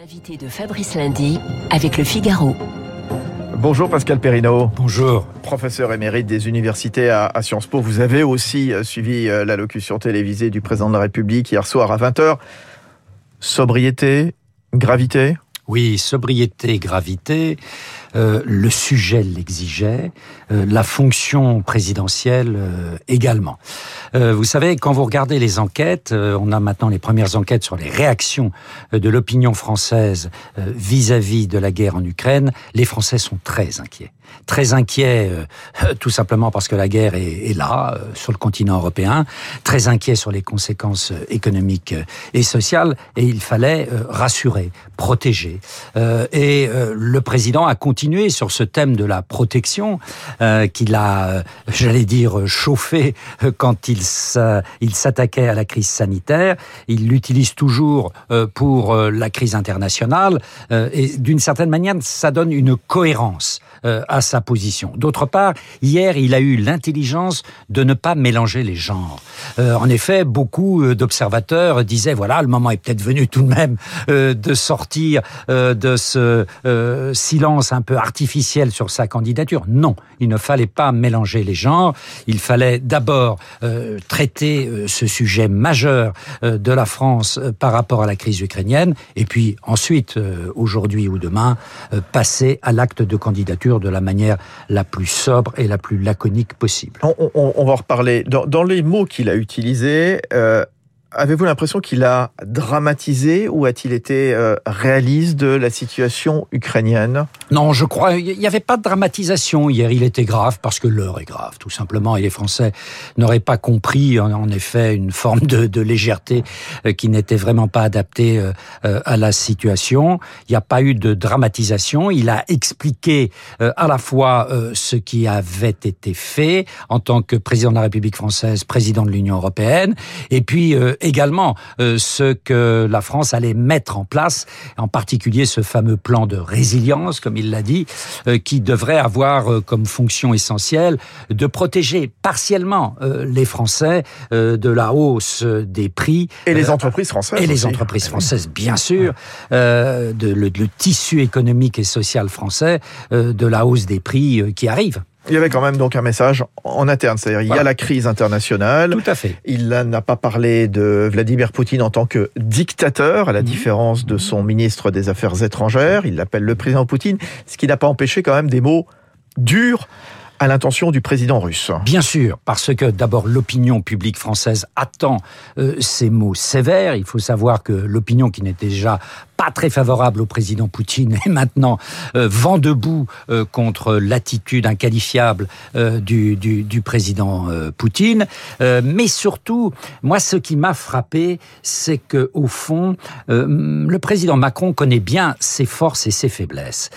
L'invité de Fabrice Lundi avec le Figaro. Bonjour Pascal Perrineau. Bonjour. Professeur émérite des universités à, à Sciences Po. Vous avez aussi euh, suivi euh, l'allocution télévisée du président de la République hier soir à 20h. Sobriété, gravité? Oui, sobriété, gravité. Euh, le sujet l'exigeait, euh, la fonction présidentielle euh, également. Euh, vous savez, quand vous regardez les enquêtes, euh, on a maintenant les premières enquêtes sur les réactions de l'opinion française vis-à-vis de la guerre en Ukraine, les Français sont très inquiets. Très inquiets, tout simplement parce que la guerre est, est là, sur le continent européen, très inquiets sur les conséquences économiques et sociales, et il fallait rassurer, protéger. et le président a continué sur ce thème de la protection euh, qu'il a, euh, j'allais dire, chauffé euh, quand il s'attaquait à la crise sanitaire. Il l'utilise toujours pour la crise internationale et d'une certaine manière, ça donne une cohérence à sa position. D'autre part, hier, il a eu l'intelligence de ne pas mélanger les genres. en effet, beaucoup d'observateurs disaient, voilà, le moment est peut-être venu tout de même de sortir de ce silence un peu artificielle sur sa candidature. Non, il ne fallait pas mélanger les genres. Il fallait d'abord euh, traiter euh, ce sujet majeur euh, de la France euh, par rapport à la crise ukrainienne, et puis ensuite, euh, aujourd'hui ou demain, euh, passer à l'acte de candidature de la manière la plus sobre et la plus laconique possible. On, va en reparler. Dans, dans les mots qu'il a utilisés, euh, Avez-vous l'impression qu'il a dramatisé ou a-t-il été euh, réaliste de la situation ukrainienne? Non, je crois il n'y avait pas de dramatisation hier. Il était grave parce que l'heure est grave, tout simplement. Et les Français n'auraient pas compris, en, effet, une forme de, de légèreté euh, qui n'était vraiment pas adaptée euh, à la situation. Il n'y a pas eu de dramatisation. Il a expliqué à la fois ce qui avait été fait en tant que président de la République française, président de l'Union européenne, et puis également euh, ce que la France allait mettre en place, en particulier ce fameux plan de résilience, comme il l'a dit, euh, qui devrait avoir euh, comme fonction essentielle de protéger partiellement les Français de la hausse des prix. Et les entreprises françaises Et les aussi. entreprises françaises, bien sûr, de, le, le tissu économique et social français, de la hausse des prix qui arrive. Il y avait quand même donc un message en interne, c'est-à-dire il y a la crise internationale. Tout à fait. Il n'a pas parlé de Vladimir Poutine en tant que dictateur, à la mmh. différence de son ministre des Affaires étrangères. Il l'appelle le président Poutine, ce qui n'a pas empêché quand même des mots durs à l'intention du président russe. Bien sûr, parce que d'abord l'opinion publique française attend euh, ces mots sévères. Il faut savoir que l'opinion qui n'était déjà pas très favorable au président Poutine et maintenant euh, vent debout euh, contre l'attitude inqualifiable euh, du, du, du, président Poutine. Mais surtout, moi, ce qui m'a frappé, c'est que au fond, le président Macron connaît bien ses forces et ses faiblesses.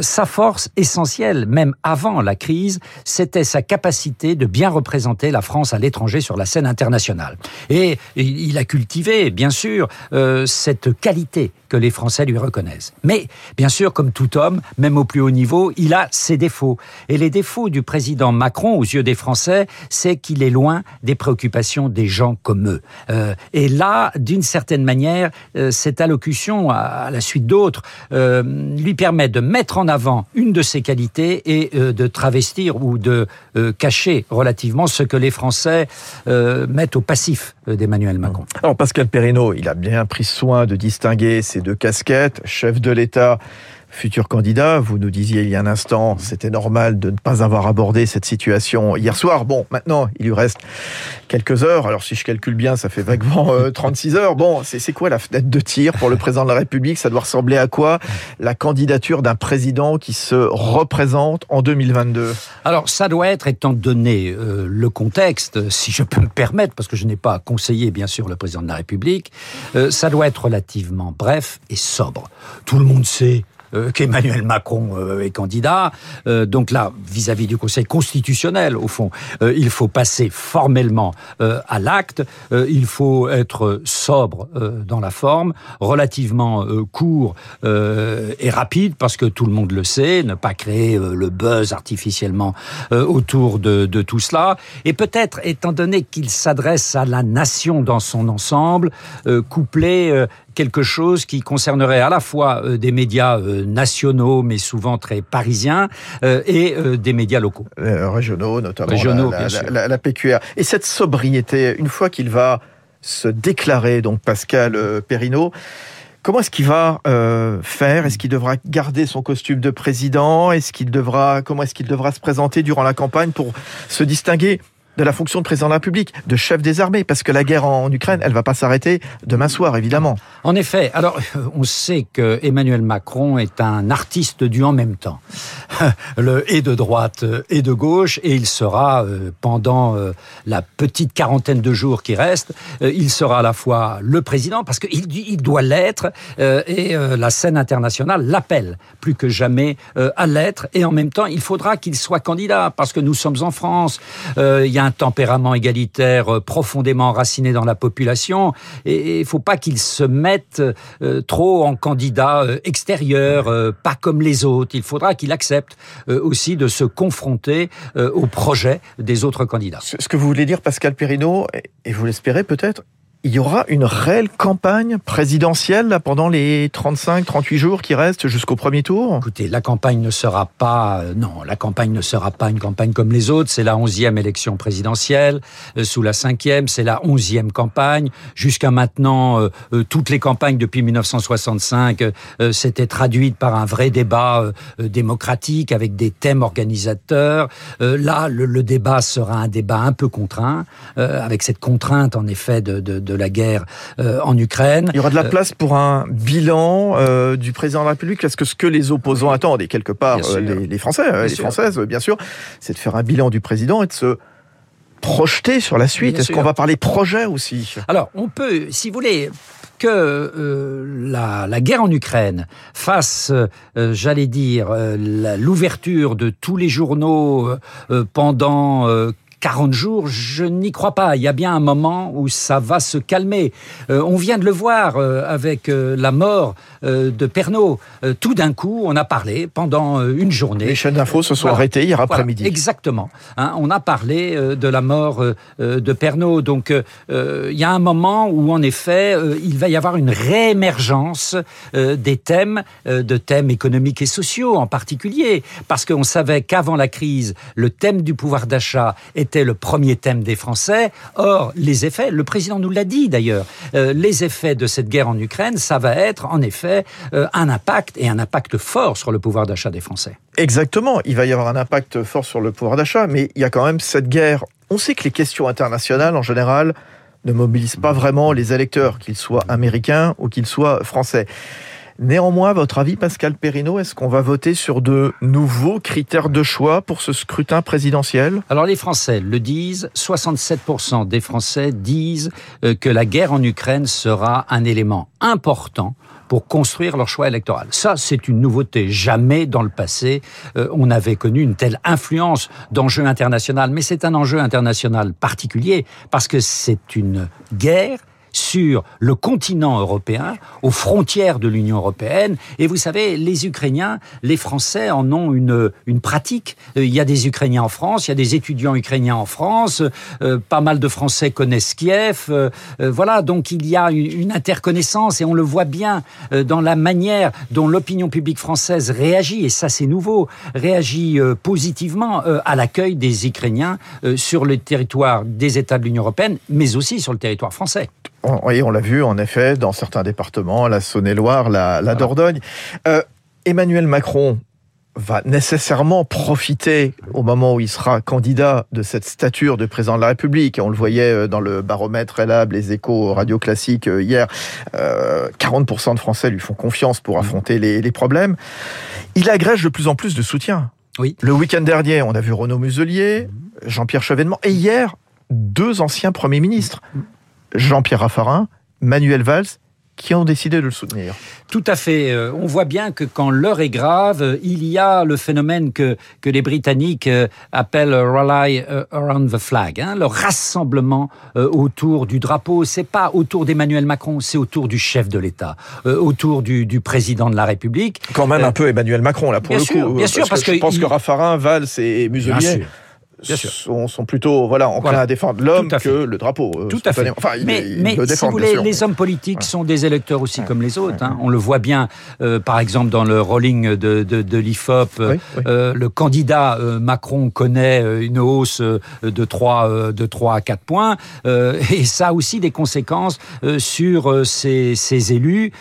Sa force essentielle, même avant la crise, c'était sa capacité de bien représenter la France à l'étranger sur la scène internationale. Et il a cultivé, bien sûr, cette qualité que les Français lui reconnaissent. Mais, bien sûr, comme tout homme, même au plus haut niveau, il a ses défauts. Et les défauts du président Macron, aux yeux des Français, c'est qu'il est loin des préoccupations des gens comme eux. Euh, et là, d'une certaine manière, euh, cette allocution, à, la suite d'autres, euh, lui permet de mettre en avant une de ses qualités et de travestir ou de cacher relativement ce que les Français mettent au passif d'Emmanuel Macron. Alors Pascal Perrineau, il a bien pris soin de distinguer ces deux casquettes, chef de l'État futur candidat. Vous nous disiez il y a un instant, c'était normal de ne pas avoir abordé cette situation hier soir. Bon, maintenant, il lui reste quelques heures. Alors, si je calcule bien, ça fait vaguement euh, 36 heures. Bon, c'est quoi la fenêtre de tir pour le président de la République? Ça doit ressembler à quoi? La candidature d'un président qui se représente en 2022 Alors, ça doit être, étant donné euh, le contexte, si je peux me permettre, parce que je n'ai pas conseillé, bien sûr, le président de la République, euh, ça doit être relativement bref et sobre. Tout le monde sait qu'Emmanuel Macron euh, est candidat. Euh, donc là, vis-à-vis -vis du Conseil constitutionnel, au fond, euh, il faut passer formellement euh, à l'acte. Euh, il faut être sobre euh, dans la forme, relativement euh, court euh, et rapide, parce que tout le monde le sait, ne pas créer euh, le buzz artificiellement euh, autour de, de tout cela. Et peut-être, étant donné qu'il s'adresse à la nation dans son ensemble, euh, euh, quelque chose qui concernerait à la fois des médias nationaux, mais souvent très parisiens, et des médias locaux. régionaux, notamment régionaux, la, la, la, PQR. Et cette sobriété, une fois qu'il va se déclarer, donc Pascal Perrineau, Comment est-ce qu'il va euh, faire? Est-ce qu'il devra garder son costume de président? Est-ce qu'il devra comment est-ce qu'il devra se présenter durant la campagne pour se distinguer de la fonction de président de la République, de chef des armées, parce que la guerre en Ukraine, elle va pas s'arrêter demain soir, évidemment. En effet, alors on sait que Emmanuel Macron est un artiste du en même temps, le et de droite et de gauche, et il sera euh, pendant euh, la petite quarantaine de jours qui restent, euh, il sera à la fois le président parce qu'il il doit l'être, et la scène internationale l'appelle plus que jamais à l'être, et en même temps il faudra qu'il soit candidat parce que nous sommes en France, il y a un tempérament égalitaire euh, profondément enraciné dans la population et il faut pas qu'il se mette euh, trop en candidat euh, extérieur, pas comme les autres. Il faudra qu'il accepte aussi de se confronter au projet des autres candidats. Ce que vous voulez dire, Pascal Perrineau, et vous l'espérez peut-être, il y aura une réelle campagne présidentielle là, pendant les 35-38 jours qui restent jusqu'au premier tour? Écoutez, la campagne ne sera pas... Euh, non, la campagne ne sera pas une campagne comme les autres. C'est la onzième élection présidentielle. Euh, sous la cinquième, c'est la onzième campagne. Jusqu'à maintenant, euh, toutes les campagnes depuis 1965 s'étaient traduites par un vrai débat démocratique avec des thèmes organisateurs. là, le, débat sera un débat un peu contraint, avec cette contrainte, en effet, de, de de la guerre euh, en Ukraine. Il y aura de la euh, place pour un bilan euh, du président de la République. Est-ce que ce que les opposants attendent, et quelque part les, Français, les Françaises, bien sûr, c'est de faire un bilan du président et de se projeter sur la suite. Est-ce qu'on va parler projet aussi? Alors, on peut, si vous voulez, que la, guerre en Ukraine fasse, j'allais dire, l'ouverture de tous les journaux pendant 40 jours, je n'y crois pas. Il y a bien un moment où ça va se calmer. Euh, on vient de le voir euh, avec euh, la mort de Pernod. tout d'un coup, on a parlé pendant une journée. Les chaînes d'infos se sont arrêtées hier après-midi. exactement. Hein, on a parlé de la mort de Pernod. Donc, il y a un moment où, en effet, il va y avoir une réémergence des thèmes, de thèmes économiques et sociaux en particulier, parce qu'on savait qu'avant la crise, le thème du pouvoir d'achat était était le premier thème des Français. Or, les effets, le président nous l'a dit d'ailleurs, euh, les effets de cette guerre en Ukraine, ça va être en effet euh, un impact et un impact fort sur le pouvoir d'achat des Français. Exactement, il va y avoir un impact fort sur le pouvoir d'achat, mais il y a quand même cette guerre. On sait que les questions internationales, en général, ne mobilisent pas vraiment les électeurs, qu'ils soient américains ou qu'ils soient français. Néanmoins, votre avis, Pascal Perrineau, est-ce qu'on va voter sur de nouveaux critères de choix pour ce scrutin présidentiel? Alors les Français le disent, 67% des Français disent euh, que la guerre en Ukraine sera un élément important pour construire leur choix électoral. Ça, c'est une nouveauté. Jamais dans le passé, euh, on avait connu une telle influence d'enjeux internationaux. Mais c'est un enjeu international particulier parce que c'est une guerre sur le continent européen, aux frontières de l'Union européenne. Et vous savez, les Ukrainiens, les Français en ont une, une pratique. Euh, il y a des Ukrainiens en France, il y a des étudiants ukrainiens en France, euh, pas mal de Français connaissent Kiev. Euh, voilà, donc il y a une, interconnaissance et on le voit bien dans la manière dont l'opinion publique française réagit, et ça c'est nouveau, réagit positivement à l'accueil des Ukrainiens sur le territoire des États de l'Union européenne, mais aussi sur le territoire français. Oui, on l'a vu en effet dans certains départements, la Saône-et-Loire, la, Dordogne. Euh, Emmanuel Macron va nécessairement profiter au moment où il sera candidat de cette stature de président de la République. On le voyait euh, dans le baromètre Elab, les échos radio classiques euh, hier. 40% de Français lui font confiance pour affronter les, les problèmes. Il agrège de plus en plus de soutien. Oui. Le week-end dernier, on a vu Renaud Muselier, Jean-Pierre Chevènement, et hier, deux anciens premiers ministres. Jean-Pierre Raffarin, Manuel Valls, qui ont décidé de le soutenir. Tout à fait. Euh, on voit bien que quand l'heure est grave, il y a le phénomène que, que les Britanniques euh, appellent rally euh, around the flag, hein, le rassemblement autour du drapeau. C'est pas autour d'Emmanuel Macron, c'est autour du chef de l'État, autour du, du, président de la République. Quand même un peu Emmanuel Macron là pour le coup. Bien sûr, parce, que, je pense que Raffarin, Valls et Muselier sont, sont, plutôt voilà enclins à défendre l'homme que le drapeau. Tout à fait. Enfin, mais, mais si vous voulez, les hommes politiques sont des électeurs aussi comme les autres. Hein. On le voit bien, par exemple, dans le rolling de, de, de l'IFOP. le candidat Macron connaît une hausse de 3, de 3 à 4 points. et ça a aussi des conséquences sur ces, ces élus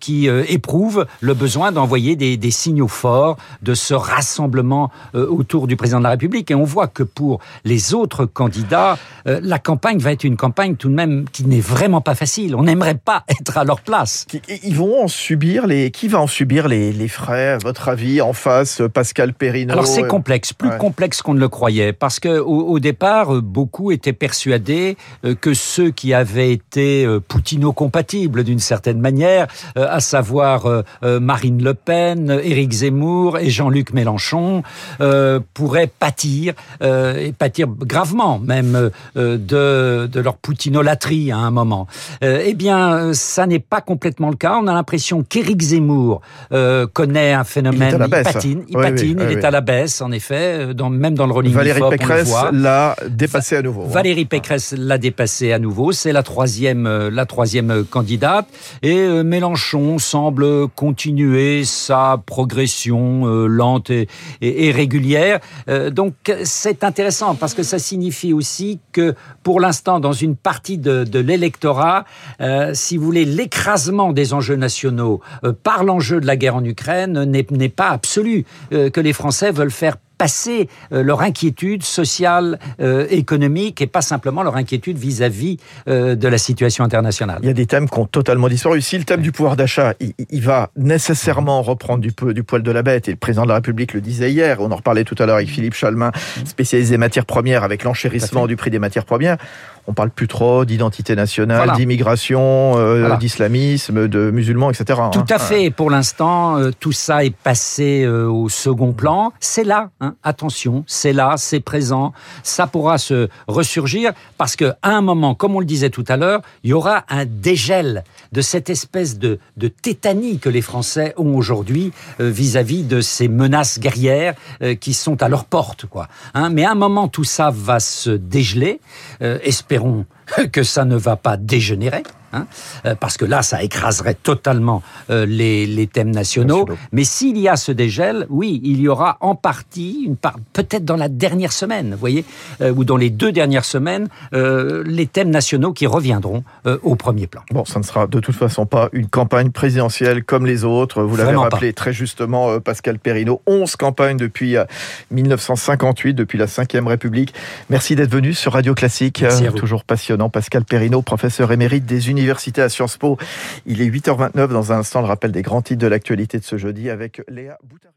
qui éprouvent le besoin d'envoyer des, des, signaux forts de ce rassemblement autour du président de la République. Et on voit que pour les autres candidats, la campagne va être une campagne tout de même qui n'est vraiment pas facile. On n'aimerait pas être à leur place. Ils vont en subir les. Qui va en subir les, les frais, à votre avis, en face, Pascal Perrino Alors c'est complexe, plus complexe qu'on ne le croyait, parce que au, départ, beaucoup étaient persuadés euh, que ceux qui avaient été euh, Poutino-compatibles d'une certaine manière, euh, à savoir Marine Le Pen, Éric Zemmour et Jean-Luc Mélenchon, pourraient pâtir, et pâtir gravement même, de, de leur poutinolatrie à un moment. eh bien, ça n'est pas complètement le cas. On a l'impression qu'Éric Zemmour connaît un phénomène, il, patine, il, patine, il est à la baisse, en effet, dans, même dans le rolling Valérie Pécresse l'a dépassé à nouveau. Hein. Valérie Pécresse l'a dépassé à nouveau. C'est la troisième, euh, la troisième candidate. Et euh, Mélenchon semble continuer sa progression euh, lente et, et, régulière. donc c'est intéressant parce que ça signifie aussi que pour l'instant, dans une partie de, l'électorat, si vous voulez, l'écrasement des enjeux nationaux par l'enjeu de la guerre en Ukraine n'est pas absolu. que les Français veulent faire passer euh, leur inquiétude sociale, euh, économique, et pas simplement leur inquiétude vis-à-vis euh, de la situation internationale. Il y a des thèmes qui ont totalement disparu. Si le thème du pouvoir d'achat, il, va nécessairement reprendre du, du, poil de la bête, et le président de la République le disait hier, on en reparlait tout à l'heure avec Philippe Chalmin, spécialisé matières premières, avec l'enchérissement du prix des matières premières, on parle plus trop d'identité nationale, d'immigration, d'islamisme, de musulmans, etc. Tout à fait. Pour l'instant, tout ça est passé au second plan. C'est là. Hein, Hein, attention, c'est là, c'est présent, ça pourra se ressurgir parce qu'à un moment, comme on le disait tout à l'heure, il y aura un dégel de cette espèce de, tétanie que les Français ont aujourd'hui euh, vis-à-vis de ces menaces guerrières euh, qui sont à leur porte, quoi. Hein. mais à un moment, tout ça va se dégeler. Euh, que ça ne va pas dégénérer. Hein, euh, parce que là, ça écraserait totalement euh, les, les, thèmes nationaux. Mais s'il y a ce dégel, oui, il y aura en partie, une part, peut-être dans la dernière semaine, vous voyez, euh, ou dans les deux dernières semaines, les thèmes nationaux qui reviendront au premier plan. Bon, ça ne sera de toute façon pas une campagne présidentielle comme les autres. Vous l'avez rappelé très justement, Pascal Perrino. 11 campagnes depuis 1958, depuis la Ve République. Merci d'être venu sur Radio Classique. Toujours passionnant. Pascal Perrino, professeur émérite des universités Université à Sciences Po. Il est 8h29 dans un instant le rappel des grands titres de l'actualité de ce jeudi avec Léa Boutari.